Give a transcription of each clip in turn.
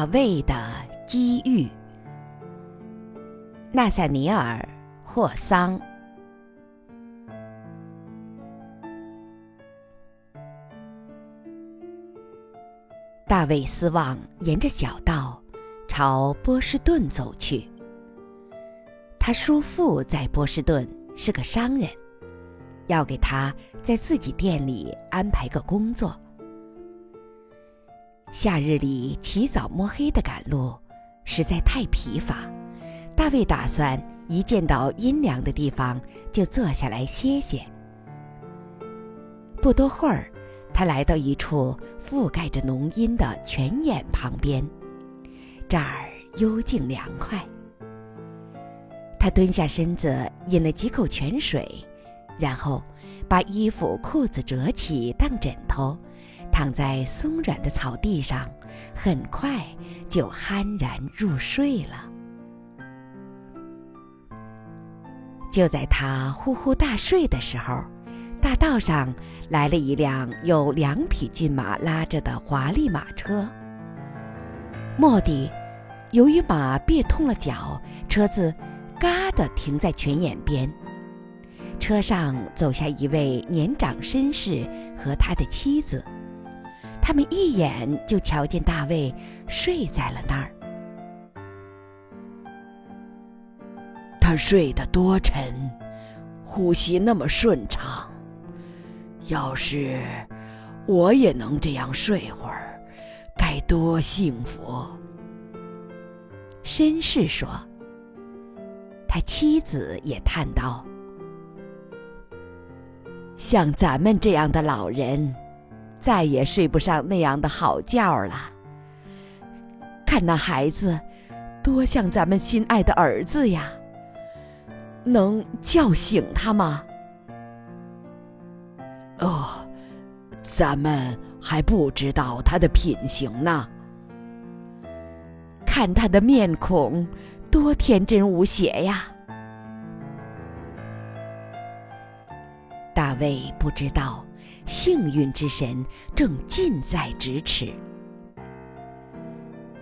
大卫的机遇。纳萨尼尔·霍桑。大卫斯旺沿着小道朝波士顿走去。他叔父在波士顿是个商人，要给他在自己店里安排个工作。夏日里起早摸黑的赶路，实在太疲乏。大卫打算一见到阴凉的地方就坐下来歇歇。不多会儿，他来到一处覆盖着浓荫的泉眼旁边，这儿幽静凉快。他蹲下身子饮了几口泉水，然后把衣服裤子折起当枕头，躺在松软的草地上，很快就酣然入睡了。就在他呼呼大睡的时候，大道上来了一辆有两匹骏马拉着的华丽马车。蓦地，由于马别痛了脚，车子“嘎”的停在泉眼边。车上走下一位年长绅士和他的妻子，他们一眼就瞧见大卫睡在了那儿。他睡得多沉，呼吸那么顺畅。要是我也能这样睡会儿，该多幸福！绅士说。他妻子也叹道：“像咱们这样的老人，再也睡不上那样的好觉了。看那孩子，多像咱们心爱的儿子呀！”能叫醒他吗？哦，咱们还不知道他的品行呢。看他的面孔，多天真无邪呀！大卫不知道，幸运之神正近在咫尺。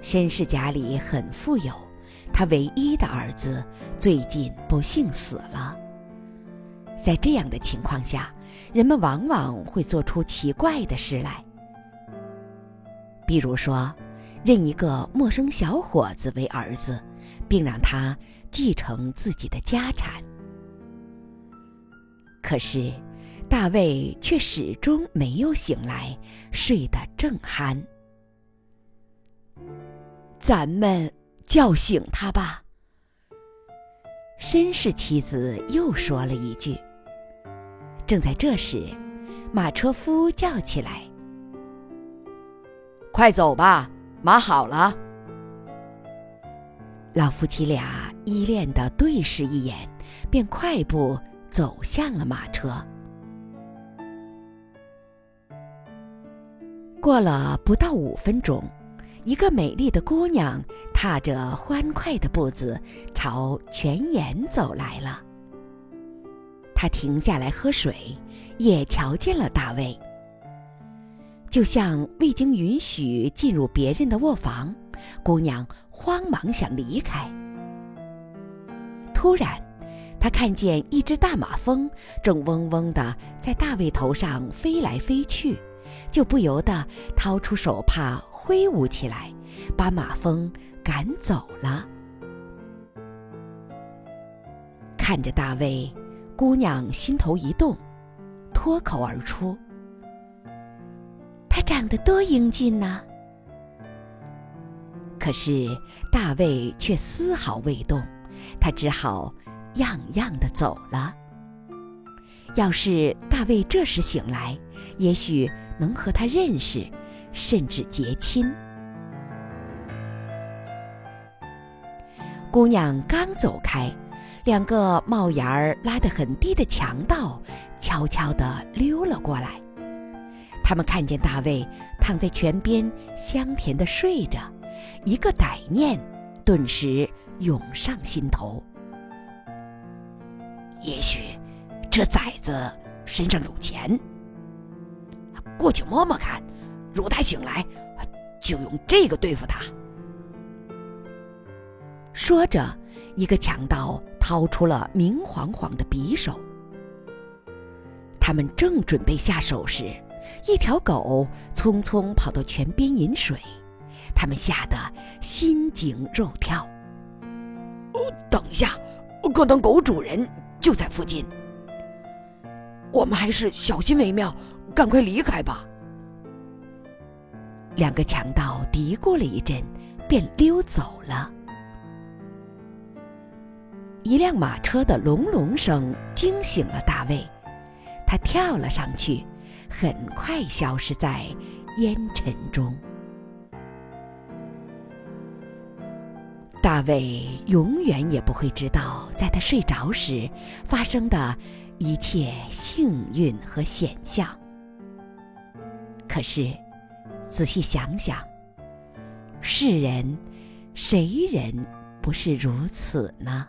绅士家里很富有。他唯一的儿子最近不幸死了。在这样的情况下，人们往往会做出奇怪的事来，比如说，认一个陌生小伙子为儿子，并让他继承自己的家产。可是，大卫却始终没有醒来，睡得正酣。咱们。叫醒他吧。绅士妻子又说了一句。正在这时，马车夫叫起来：“快走吧，马好了。”老夫妻俩依恋的对视一眼，便快步走向了马车。过了不到五分钟。一个美丽的姑娘踏着欢快的步子朝泉眼走来了。她停下来喝水，也瞧见了大卫。就像未经允许进入别人的卧房，姑娘慌忙想离开。突然，他看见一只大马蜂正嗡嗡地在大卫头上飞来飞去，就不由得掏出手帕。挥舞起来，把马蜂赶走了。看着大卫，姑娘心头一动，脱口而出：“他长得多英俊呐！”可是大卫却丝毫未动，他只好样样的走了。要是大卫这时醒来，也许能和他认识。甚至结亲。姑娘刚走开，两个帽檐儿拉得很低的强盗悄悄地溜了过来。他们看见大卫躺在泉边，香甜地睡着，一个歹念顿时涌上心头。也许这崽子身上有钱，过去摸摸看。如他醒来，就用这个对付他。说着，一个强盗掏出了明晃晃的匕首。他们正准备下手时，一条狗匆匆跑到泉边饮水，他们吓得心惊肉跳。哦，等一下，可能狗主人就在附近，我们还是小心为妙，赶快离开吧。两个强盗嘀咕了一阵，便溜走了。一辆马车的隆隆声惊醒了大卫。他跳了上去，很快消失在烟尘中。大卫永远也不会知道，在他睡着时发生的一切幸运和险象。可是，仔细想想，世人谁人不是如此呢？